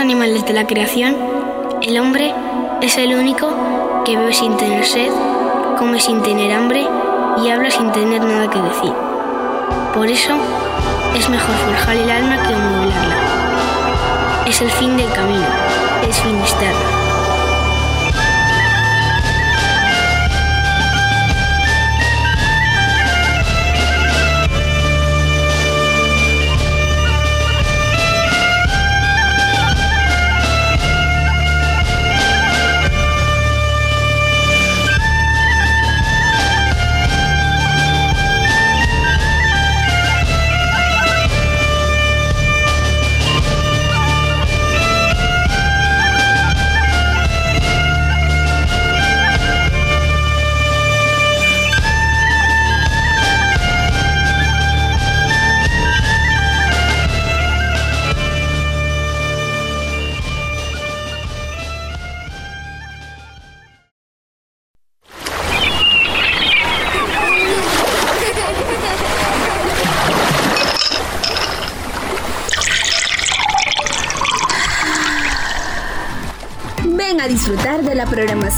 animales de la creación, el hombre es el único que bebe sin tener sed, come sin tener hambre y habla sin tener nada que decir. Por eso es mejor forjar el alma que amueblarla. Es el fin del camino, es disfrutar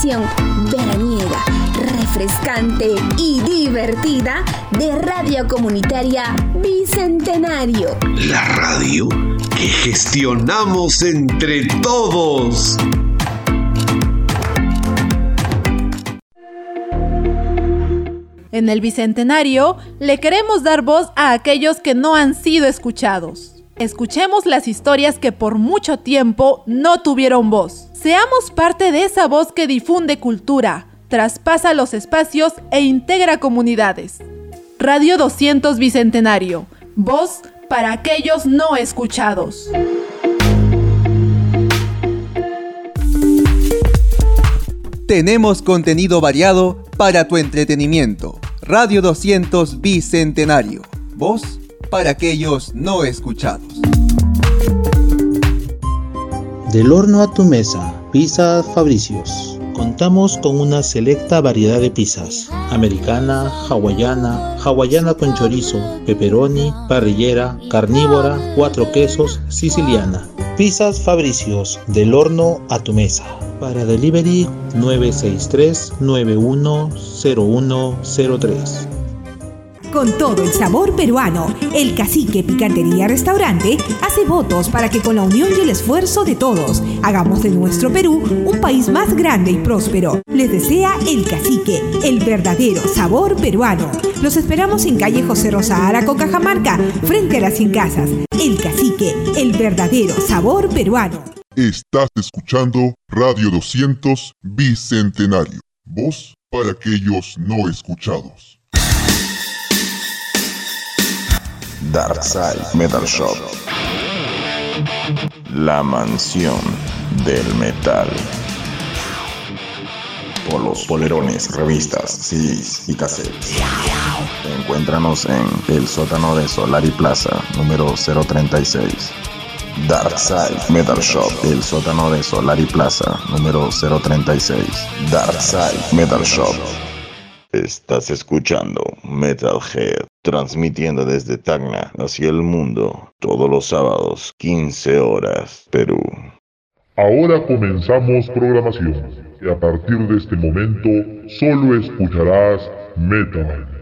programación veraniega, refrescante y divertida de Radio Comunitaria Bicentenario. La radio que gestionamos entre todos. En el Bicentenario le queremos dar voz a aquellos que no han sido escuchados. Escuchemos las historias que por mucho tiempo no tuvieron voz. Seamos parte de esa voz que difunde cultura, traspasa los espacios e integra comunidades. Radio 200 Bicentenario. Voz para aquellos no escuchados. Tenemos contenido variado para tu entretenimiento. Radio 200 Bicentenario. Voz para aquellos no escuchados. Del horno a tu mesa, Pizza Fabricios. Contamos con una selecta variedad de pizzas, americana, hawaiana, hawaiana con chorizo, pepperoni, parrillera, carnívora, cuatro quesos, siciliana. Pizzas Fabricios, del horno a tu mesa. Para delivery 963 910103 con todo el sabor peruano. El Cacique Picantería Restaurante hace votos para que con la unión y el esfuerzo de todos hagamos de nuestro Perú un país más grande y próspero. Les desea El Cacique, el verdadero sabor peruano. Los esperamos en calle José Rosa Araco, Cajamarca, frente a las 100 casas. El Cacique, el verdadero sabor peruano. Estás escuchando Radio 200 Bicentenario. Voz para aquellos no escuchados. Darkside Metal Shop. La mansión del metal. Polos, polerones, revistas, CDs y cassettes. Encuéntranos en el sótano de Solari Plaza, número 036. Darkside Metal Shop, el sótano de Solari Plaza, número 036. Darkside Metal Shop. Estás escuchando Metalhead, transmitiendo desde Tacna hacia el mundo, todos los sábados, 15 horas, Perú. Ahora comenzamos programación y a partir de este momento solo escucharás metal.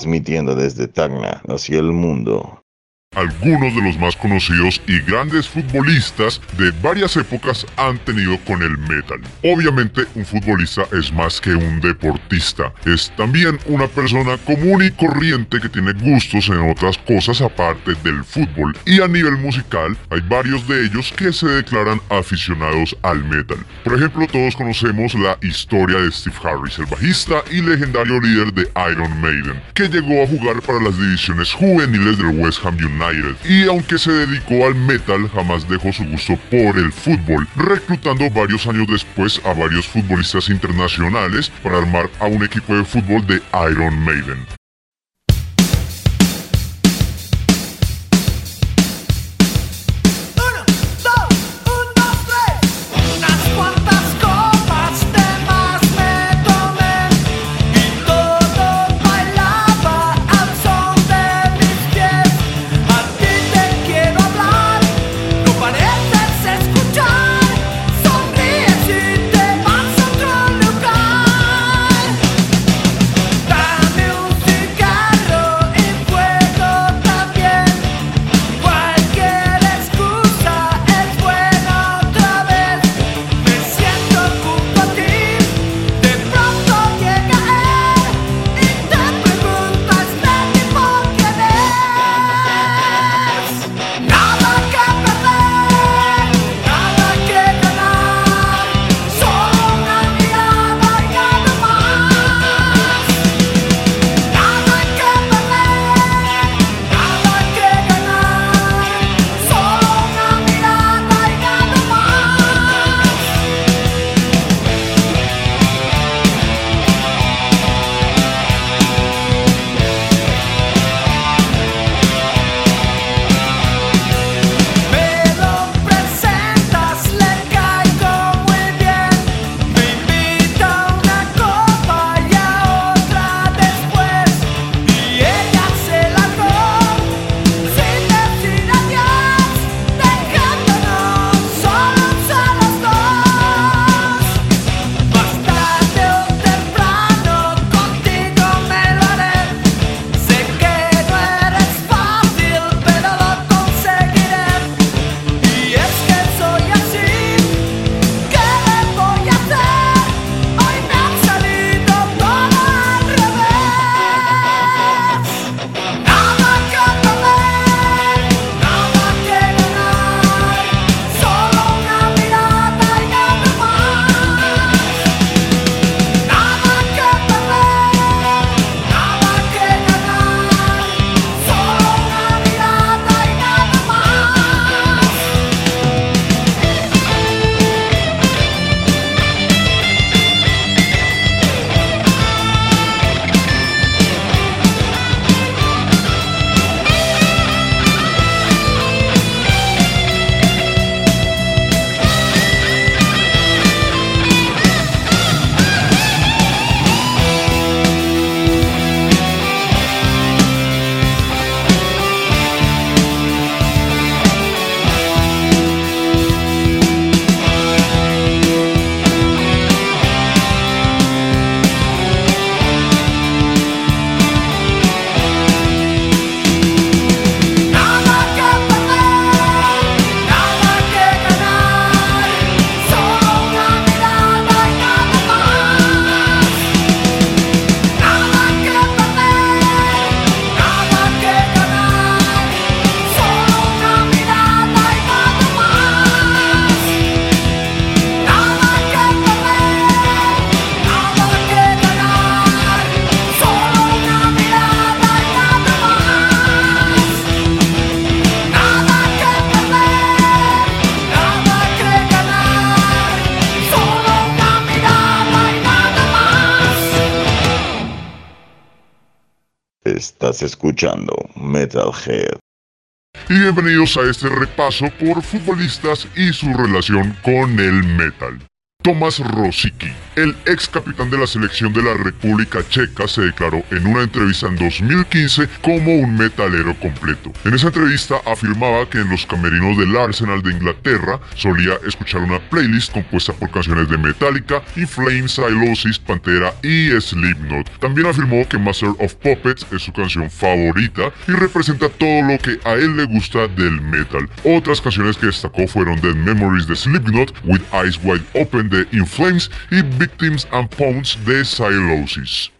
Transmitiendo desde Tacna hacia el mundo algunos de los más conocidos y grandes futbolistas de varias épocas han tenido con el metal. Obviamente un futbolista es más que un deportista, es también una persona común y corriente que tiene gustos en otras cosas aparte del fútbol y a nivel musical hay varios de ellos que se declaran aficionados al metal. Por ejemplo todos conocemos la historia de Steve Harris, el bajista y legendario líder de Iron Maiden, que llegó a jugar para las divisiones juveniles del West Ham United y aunque se dedicó al metal, jamás dejó su gusto por el fútbol, reclutando varios años después a varios futbolistas internacionales para armar a un equipo de fútbol de Iron Maiden. Estás escuchando Metalhead. Y bienvenidos a este repaso por futbolistas y su relación con el metal. Tomás Rosicki, el ex capitán de la selección de la República Checa, se declaró en una entrevista en 2015 como un metalero completo. En esa entrevista afirmaba que en los camerinos del Arsenal de Inglaterra solía escuchar una playlist compuesta por canciones de Metallica, Flames, Sylosis, Pantera y Slipknot. También afirmó que Master of Puppets es su canción favorita y representa todo lo que a él le gusta del metal. Otras canciones que destacó fueron Dead Memories de Slipknot, With Eyes Wide Open de In Flames y Victims and Pounds de Sylosis.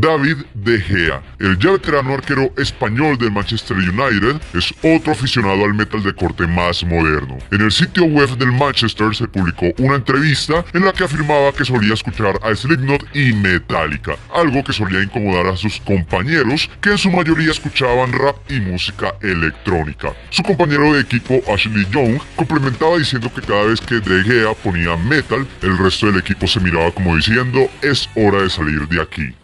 David De Gea, el ya veterano arquero español del Manchester United, es otro aficionado al metal de corte más moderno. En el sitio web del Manchester se publicó una entrevista en la que afirmaba que solía escuchar a Slipknot y Metallica, algo que solía incomodar a sus compañeros, que en su mayoría escuchaban rap y música electrónica. Su compañero de equipo Ashley Young complementaba diciendo que cada vez que De Gea ponía metal, el resto del equipo se miraba como diciendo es hora de salir de aquí.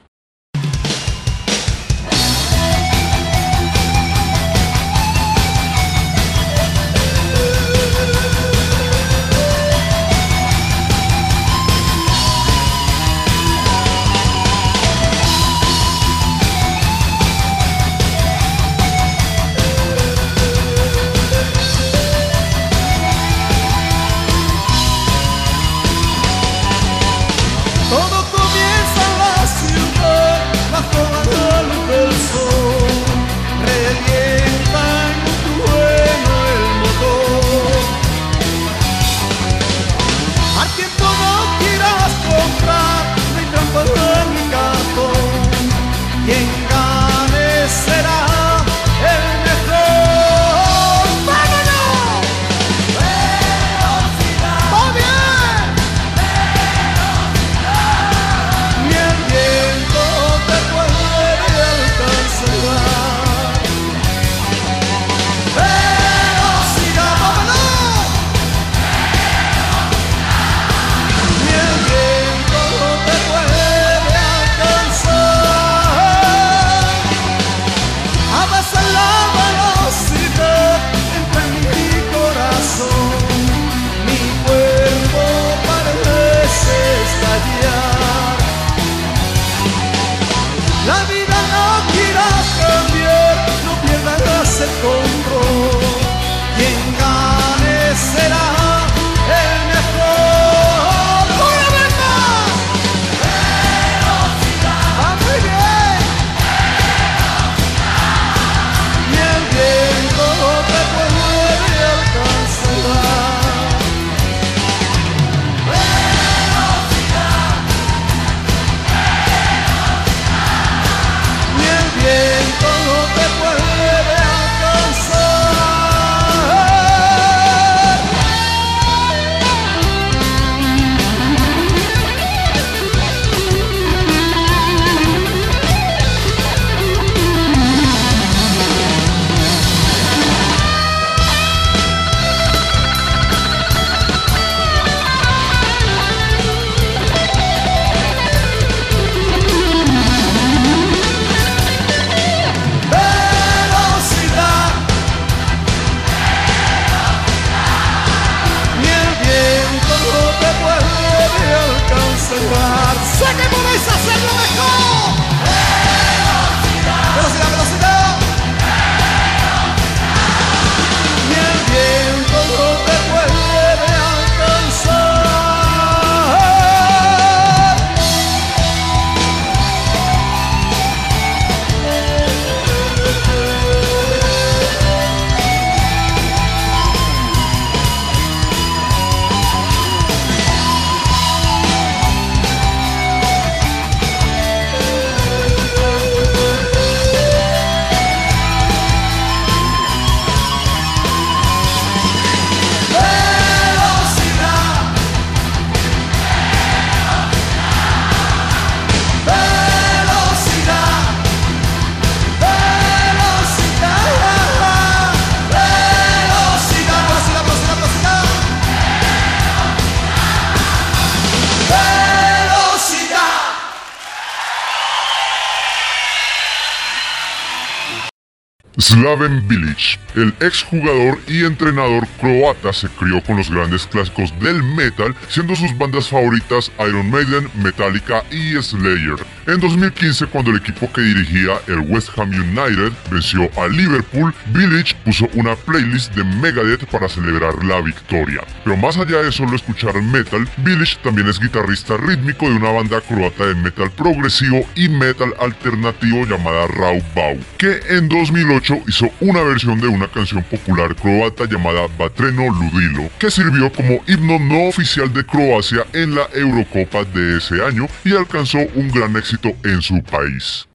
Slaven Bilic, el exjugador y entrenador croata, se crió con los grandes clásicos del metal, siendo sus bandas favoritas Iron Maiden, Metallica y Slayer. En 2015, cuando el equipo que dirigía, el West Ham United, venció a Liverpool, Bilic puso una playlist de Megadeth para celebrar la victoria. Pero más allá de solo escuchar metal, Bilic también es guitarrista rítmico de una banda croata de metal progresivo y metal alternativo llamada Rau Bau, que en 2008 hizo una versión de una canción popular croata llamada Batreno Ludilo, que sirvió como himno no oficial de Croacia en la Eurocopa de ese año y alcanzó un gran éxito en su país.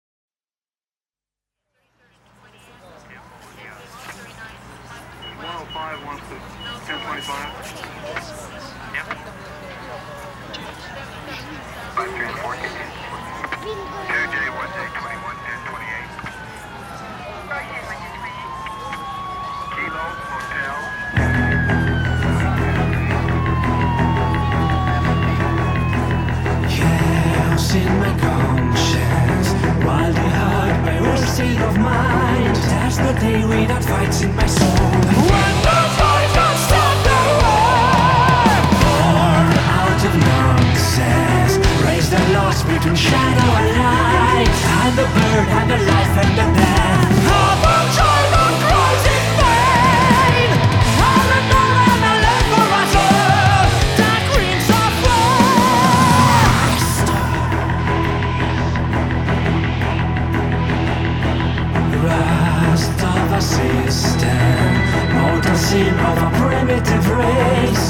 State of mind. There's no day without fights in my soul. When the fight don't stop the war, born out of nonsense, raise the lost between shadow and light, and the bird and the life and the death.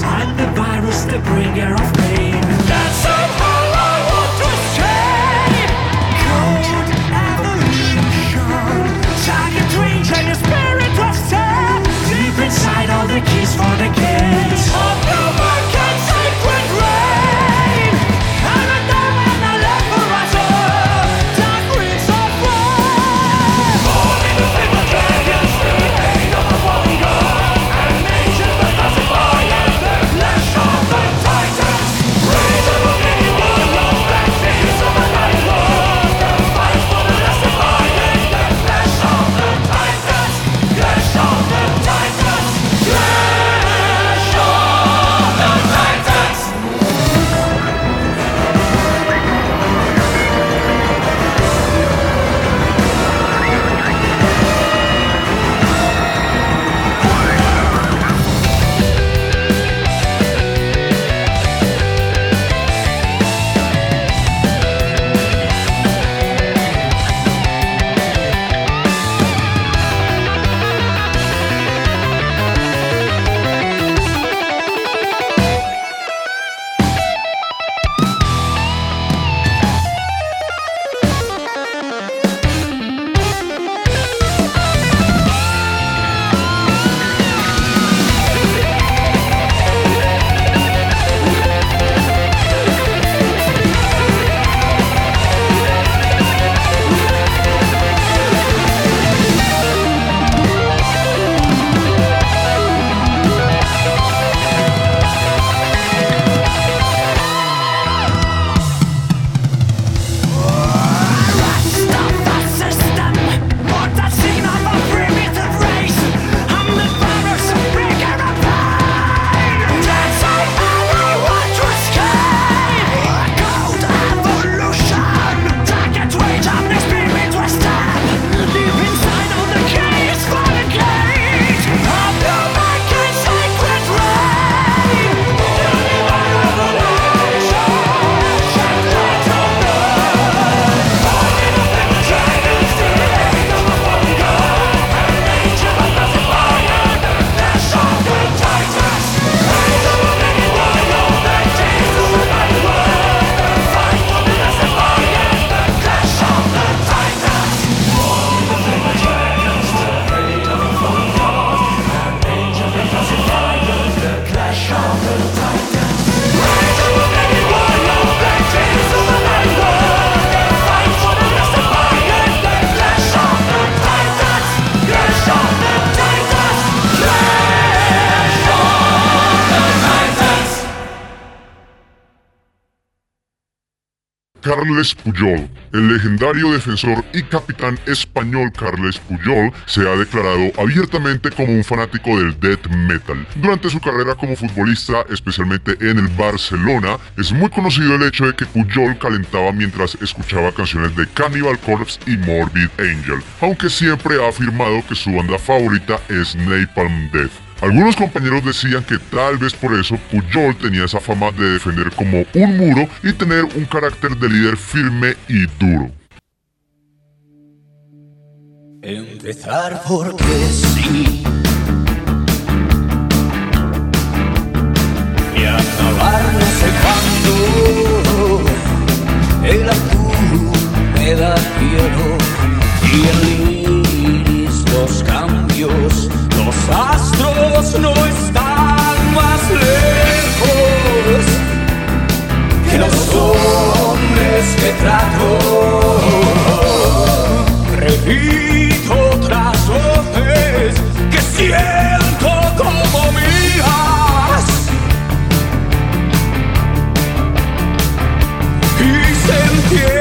I'm the virus, the bringer of pain. That's somehow I want to. Code evolution. Target range and spirit. Deep inside all the keys for the gates. Carles Puyol. El legendario defensor y capitán español Carles Puyol se ha declarado abiertamente como un fanático del death metal. Durante su carrera como futbolista, especialmente en el Barcelona, es muy conocido el hecho de que Puyol calentaba mientras escuchaba canciones de Cannibal Corpse y Morbid Angel, aunque siempre ha afirmado que su banda favorita es Napalm Death. Algunos compañeros decían que tal vez por eso Puyol tenía esa fama de defender como un muro y tener un carácter de líder firme y duro. Empezar porque sí. Y acabar no sé cuándo. El azul me da cielo y el iris los cambios. Los astros no están más lejos que los hombres que trato. Repito otras voces que siento como mías y se entierran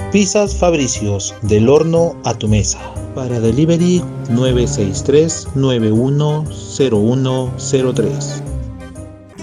Pizzas Fabricios, del horno a tu mesa. Para delivery 963-910103.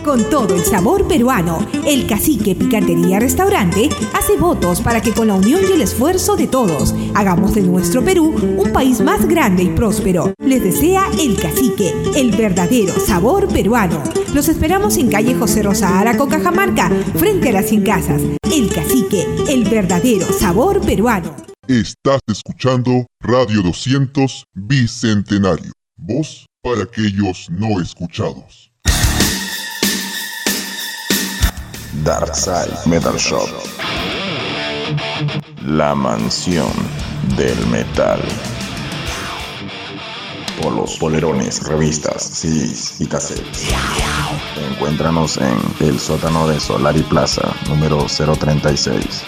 Con todo el sabor peruano, el Cacique Picantería Restaurante hace votos para que con la unión y el esfuerzo de todos hagamos de nuestro Perú un país más grande y próspero. Les desea el Cacique, el verdadero sabor peruano. Los esperamos en calle José Rosa Ara con Cajamarca, frente a las 100 casas. El Cacique, el verdadero sabor peruano. Estás escuchando Radio 200 Bicentenario. Voz para aquellos no escuchados. Darkside Metal Shop. La mansión del metal. Polos, polerones, revistas, CDs y cassettes. Encuéntranos en el sótano de Solari Plaza, número 036.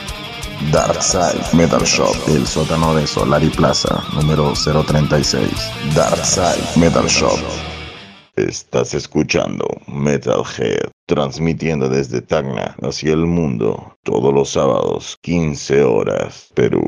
Darkside Metal Shop, el sótano de Solari Plaza, número 036. Darkside Metal Shop. Estás escuchando Metalhead, transmitiendo desde Tacna hacia el mundo, todos los sábados, 15 horas, Perú.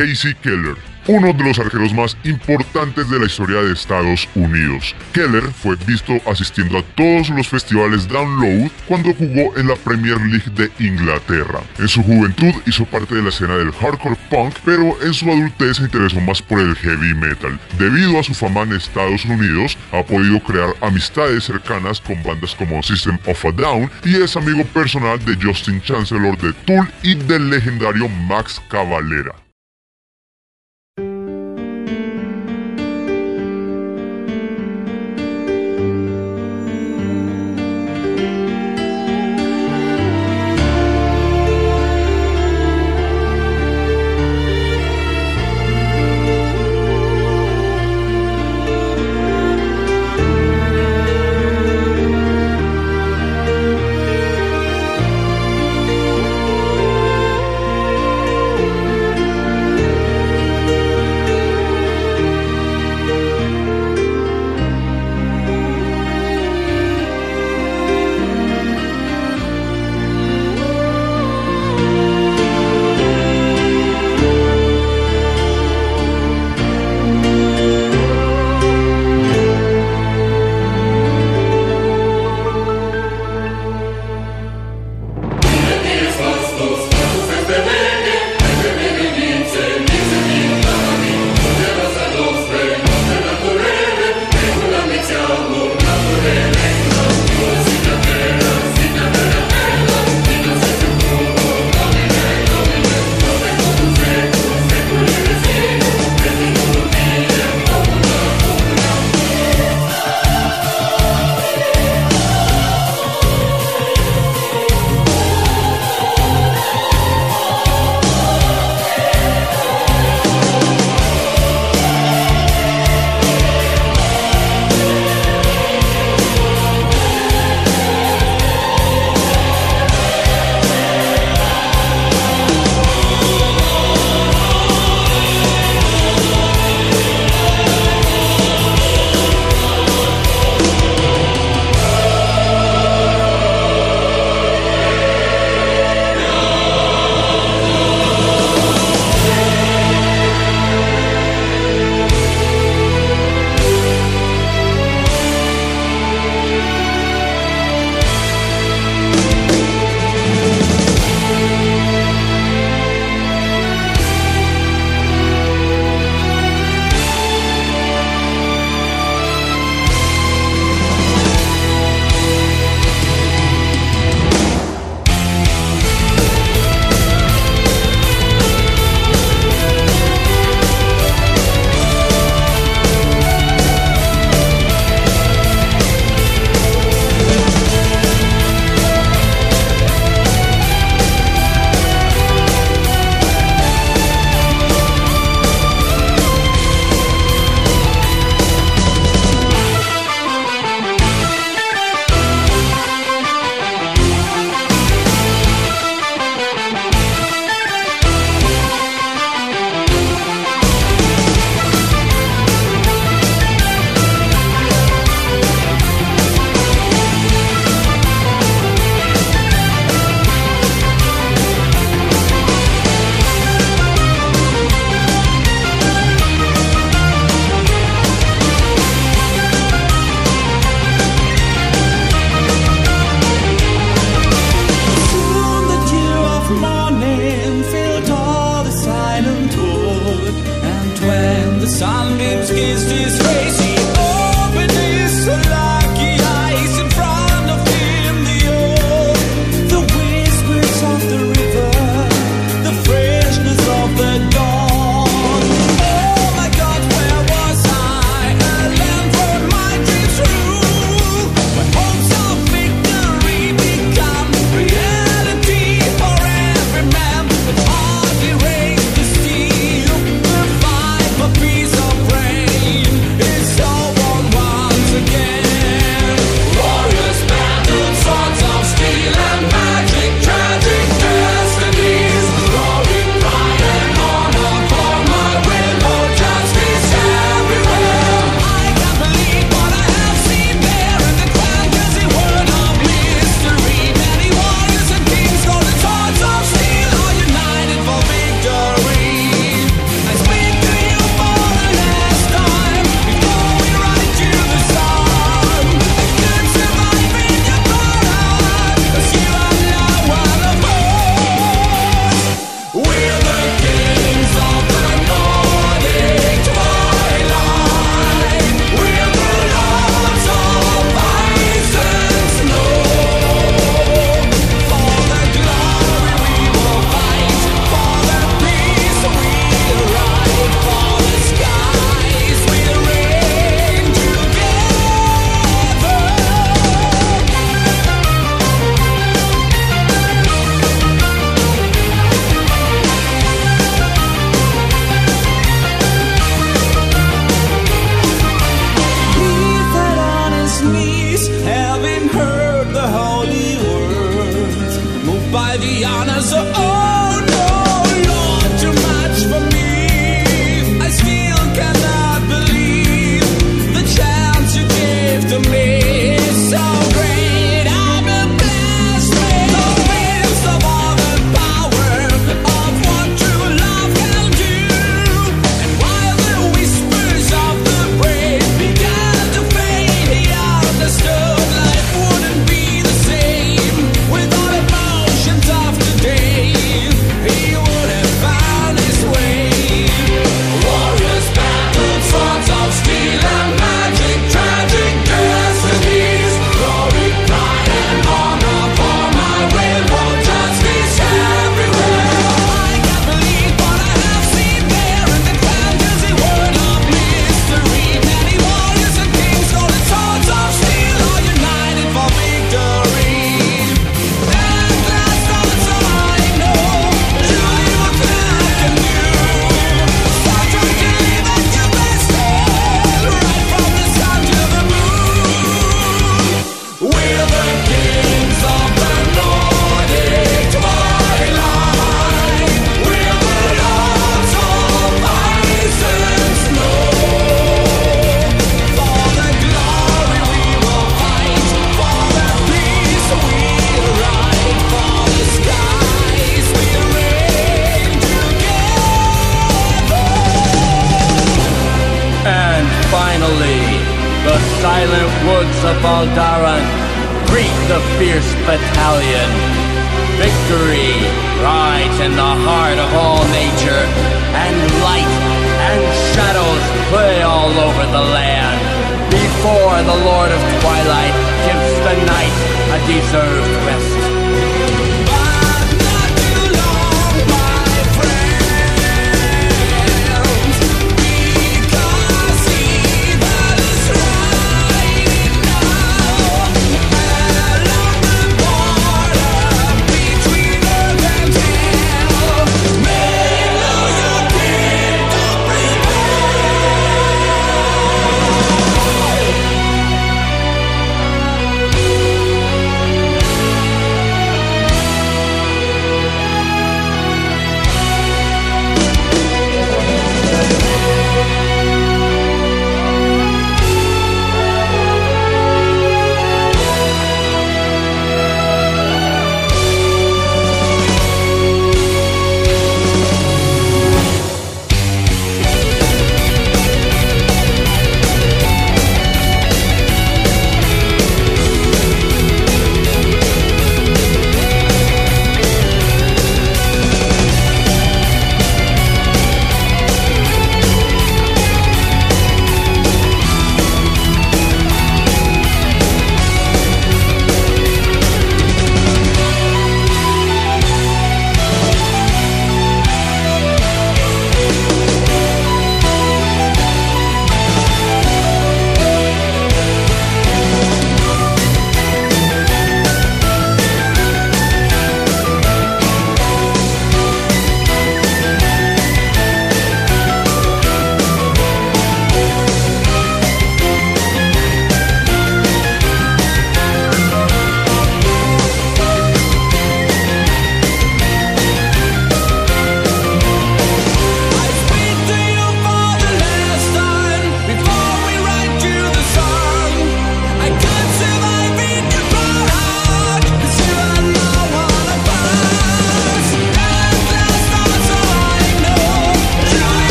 Casey Keller, uno de los arqueros más importantes de la historia de Estados Unidos. Keller fue visto asistiendo a todos los festivales Download cuando jugó en la Premier League de Inglaterra. En su juventud hizo parte de la escena del hardcore punk, pero en su adultez se interesó más por el heavy metal. Debido a su fama en Estados Unidos, ha podido crear amistades cercanas con bandas como System of a Down y es amigo personal de Justin Chancellor de Tool y del legendario Max Cavalera.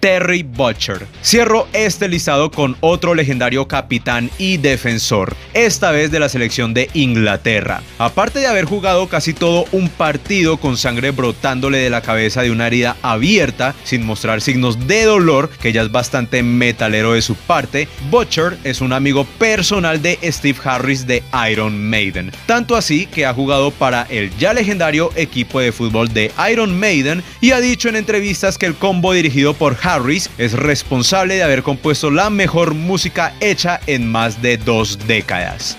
Terry Butcher. Cierro este listado con otro legendario capitán y defensor, esta vez de la selección de Inglaterra. Aparte de haber jugado casi todo un partido con sangre brotándole de la cabeza de una herida abierta, sin mostrar signos de dolor, que ya es bastante metalero de su parte, Butcher es un amigo personal de Steve Harris de Iron Maiden. Tanto así que ha jugado para el ya legendario equipo de fútbol de Iron Maiden y ha dicho en entrevistas que el combo dirigido por Harris es responsable de haber compuesto la mejor música hecha en más de dos décadas.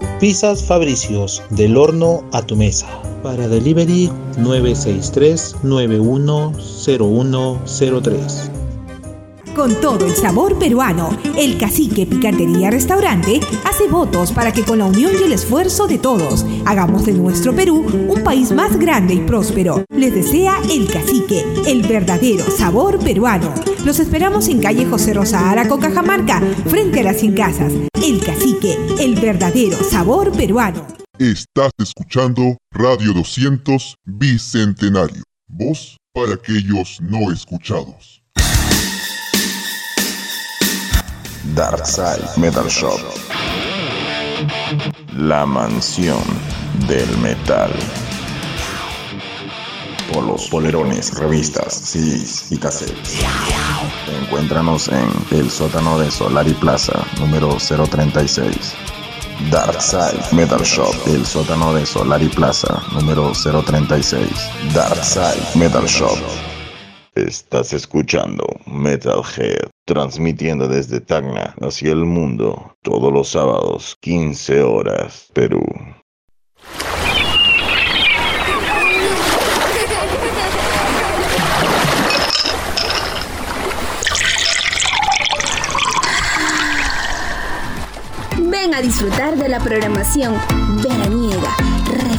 Pizzas Fabricios, del horno a tu mesa. Para delivery 963-910103. Con todo el sabor peruano, el Cacique Picantería Restaurante hace votos para que con la unión y el esfuerzo de todos hagamos de nuestro Perú un país más grande y próspero. Les desea el Cacique, el verdadero sabor peruano. Los esperamos en calle José Rosa Araco, Cajamarca, frente a las 100 casas. El Cacique, el verdadero sabor peruano. Estás escuchando Radio 200 Bicentenario. Voz para aquellos no escuchados. Darkside Metal Shop. La mansión del metal. Polos, polerones, revistas, CDs y cassettes. Encuéntranos en el sótano de Solari Plaza, número 036. Darkside Metal Shop, el sótano de Solari Plaza, número 036. Darkside Metal Shop. Estás escuchando Metalhead, transmitiendo desde Tacna hacia el mundo, todos los sábados, 15 horas, Perú. Ven a disfrutar de la programación veraniega,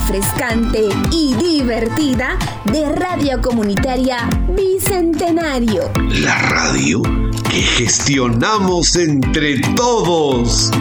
refrescante y divertida de Radio Comunitaria Bicentenario. La radio que gestionamos entre todos.